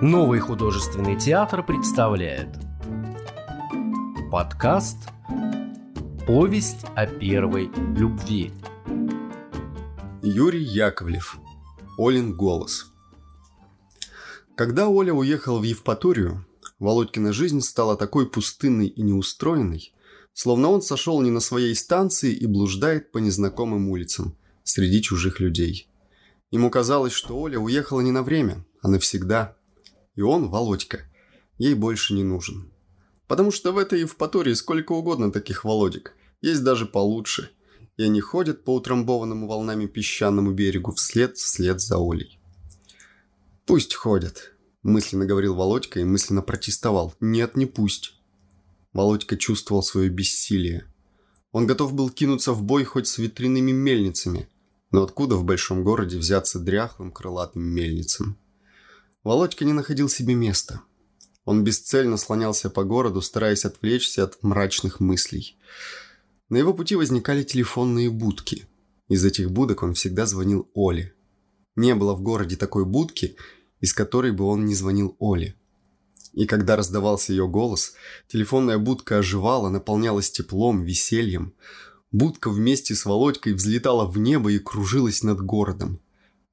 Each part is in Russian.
Новый художественный театр представляет Подкаст «Повесть о первой любви» Юрий Яковлев. Олин голос. Когда Оля уехала в Евпаторию, Володькина жизнь стала такой пустынной и неустроенной, словно он сошел не на своей станции и блуждает по незнакомым улицам среди чужих людей. Ему казалось, что Оля уехала не на время, а навсегда – и он, Володька, ей больше не нужен. Потому что в этой Евпатории сколько угодно таких Володек. Есть даже получше. И они ходят по утрамбованному волнами песчаному берегу вслед вслед за Олей. «Пусть ходят», – мысленно говорил Володька и мысленно протестовал. «Нет, не пусть». Володька чувствовал свое бессилие. Он готов был кинуться в бой хоть с ветряными мельницами. Но откуда в большом городе взяться дряхлым крылатым мельницам? Володька не находил себе места. Он бесцельно слонялся по городу, стараясь отвлечься от мрачных мыслей. На его пути возникали телефонные будки. Из этих будок он всегда звонил Оле. Не было в городе такой будки, из которой бы он не звонил Оле. И когда раздавался ее голос, телефонная будка оживала, наполнялась теплом, весельем. Будка вместе с Володькой взлетала в небо и кружилась над городом.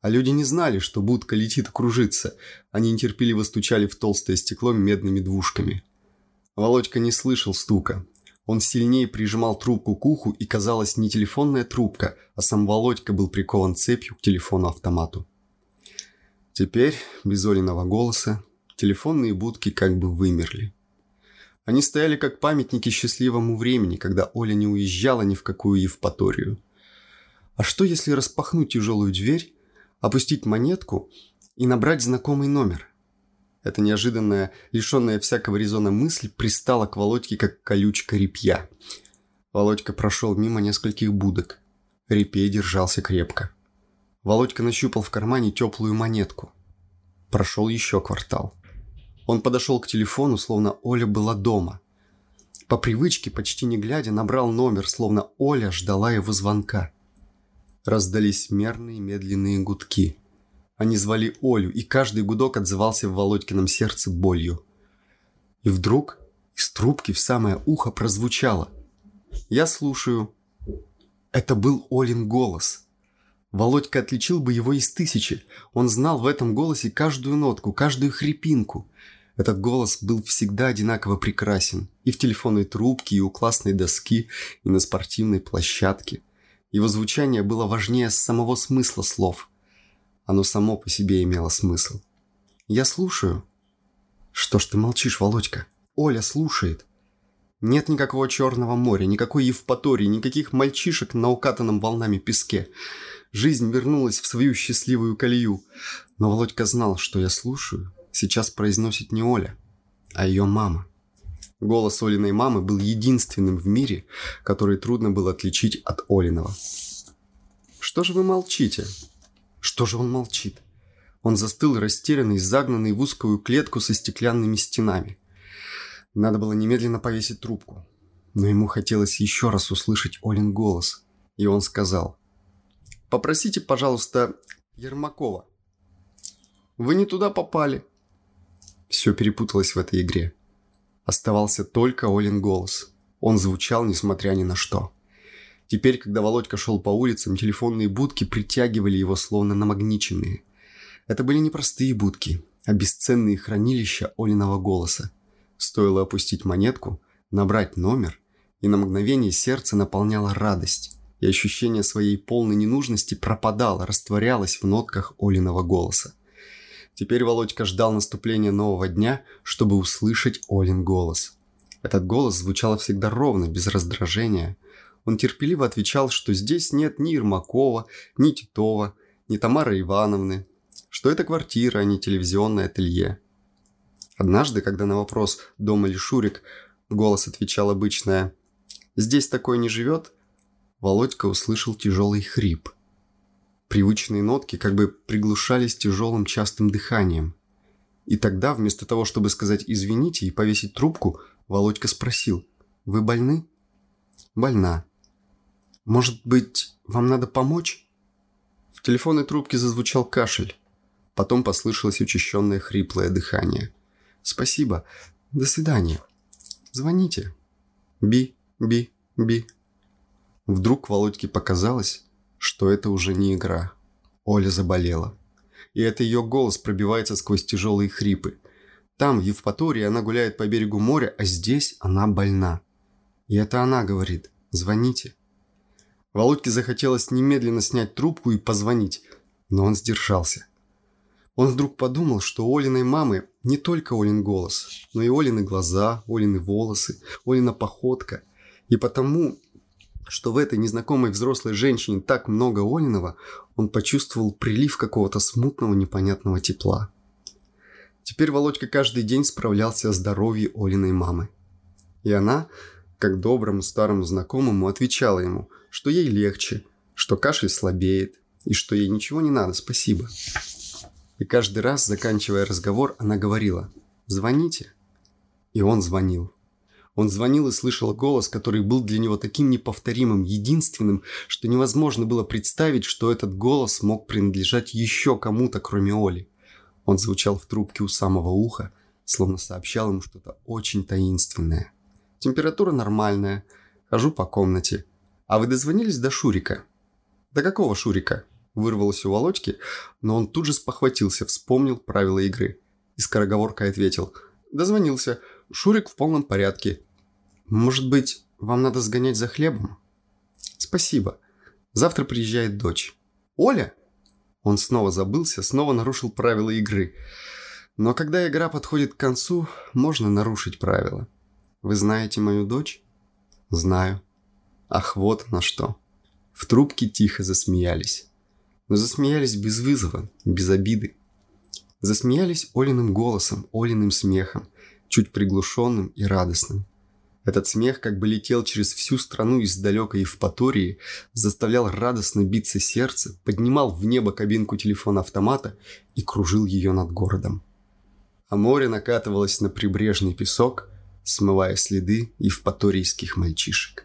А люди не знали, что будка летит и кружится. Они нетерпеливо стучали в толстое стекло медными двушками. Володька не слышал стука. Он сильнее прижимал трубку к уху, и казалось не телефонная трубка, а сам Володька был прикован цепью к телефону-автомату. Теперь, без Олиного голоса, телефонные будки как бы вымерли. Они стояли как памятники счастливому времени, когда Оля не уезжала ни в какую Евпаторию. А что, если распахнуть тяжелую дверь опустить монетку и набрать знакомый номер. Эта неожиданная, лишенная всякого резона мысль пристала к Володьке, как колючка репья. Володька прошел мимо нескольких будок. Репей держался крепко. Володька нащупал в кармане теплую монетку. Прошел еще квартал. Он подошел к телефону, словно Оля была дома. По привычке, почти не глядя, набрал номер, словно Оля ждала его звонка. Раздались мерные медленные гудки. Они звали Олю, и каждый гудок отзывался в Володькином сердце болью. И вдруг из трубки в самое ухо прозвучало. «Я слушаю». Это был Олин голос. Володька отличил бы его из тысячи. Он знал в этом голосе каждую нотку, каждую хрипинку. Этот голос был всегда одинаково прекрасен. И в телефонной трубке, и у классной доски, и на спортивной площадке – его звучание было важнее самого смысла слов. Оно само по себе имело смысл. «Я слушаю». «Что ж ты молчишь, Володька?» «Оля слушает». Нет никакого Черного моря, никакой Евпатории, никаких мальчишек на укатанном волнами песке. Жизнь вернулась в свою счастливую колею. Но Володька знал, что я слушаю, сейчас произносит не Оля, а ее мама. Голос Олиной мамы был единственным в мире, который трудно было отличить от Олиного. «Что же вы молчите?» «Что же он молчит?» Он застыл, растерянный, загнанный в узкую клетку со стеклянными стенами. Надо было немедленно повесить трубку. Но ему хотелось еще раз услышать Олин голос. И он сказал. «Попросите, пожалуйста, Ермакова». «Вы не туда попали». Все перепуталось в этой игре. Оставался только Олин голос. Он звучал, несмотря ни на что. Теперь, когда Володька шел по улицам, телефонные будки притягивали его словно намагниченные. Это были не простые будки, а бесценные хранилища Олиного голоса. Стоило опустить монетку, набрать номер, и на мгновение сердце наполняло радость, и ощущение своей полной ненужности пропадало, растворялось в нотках Олиного голоса. Теперь Володька ждал наступления нового дня, чтобы услышать Олин голос. Этот голос звучал всегда ровно, без раздражения. Он терпеливо отвечал, что здесь нет ни Ермакова, ни Титова, ни Тамары Ивановны, что это квартира, а не телевизионное ателье. Однажды, когда на вопрос «Дома ли Шурик?» голос отвечал обычное «Здесь такое не живет», Володька услышал тяжелый хрип. Привычные нотки как бы приглушались тяжелым частым дыханием. И тогда, вместо того, чтобы сказать «извините» и повесить трубку, Володька спросил «Вы больны?» «Больна». «Может быть, вам надо помочь?» В телефонной трубке зазвучал кашель. Потом послышалось учащенное хриплое дыхание. «Спасибо. До свидания. Звоните. Би, би, би». Вдруг Володьке показалось, что это уже не игра. Оля заболела. И это ее голос пробивается сквозь тяжелые хрипы. Там, в Евпатории, она гуляет по берегу моря, а здесь она больна. И это она говорит «Звоните». Володьке захотелось немедленно снять трубку и позвонить, но он сдержался. Он вдруг подумал, что у Олиной мамы не только Олин голос, но и Олины глаза, Олины волосы, Олина походка. И потому, что в этой незнакомой взрослой женщине так много Олиного, он почувствовал прилив какого-то смутного непонятного тепла. Теперь Володька каждый день справлялся о здоровье Олиной мамы. И она, как доброму старому знакомому, отвечала ему, что ей легче, что кашель слабеет, и что ей ничего не надо, спасибо. И каждый раз, заканчивая разговор, она говорила «Звоните». И он звонил. Он звонил и слышал голос, который был для него таким неповторимым, единственным, что невозможно было представить, что этот голос мог принадлежать еще кому-то, кроме Оли. Он звучал в трубке у самого уха, словно сообщал ему что-то очень таинственное. Температура нормальная. Хожу по комнате. А вы дозвонились до Шурика? До какого Шурика? Вырвалось у Володьки, но он тут же спохватился, вспомнил правила игры. И скороговоркой ответил. Дозвонился. Шурик в полном порядке. Может быть, вам надо сгонять за хлебом? Спасибо. Завтра приезжает дочь. Оля? Он снова забылся, снова нарушил правила игры. Но когда игра подходит к концу, можно нарушить правила. Вы знаете мою дочь? Знаю. Ах, вот на что. В трубке тихо засмеялись. Но засмеялись без вызова, без обиды. Засмеялись Олиным голосом, Олиным смехом, чуть приглушенным и радостным. Этот смех как бы летел через всю страну из далекой Евпатории, заставлял радостно биться сердце, поднимал в небо кабинку телефона-автомата и кружил ее над городом. А море накатывалось на прибрежный песок, смывая следы евпаторийских мальчишек.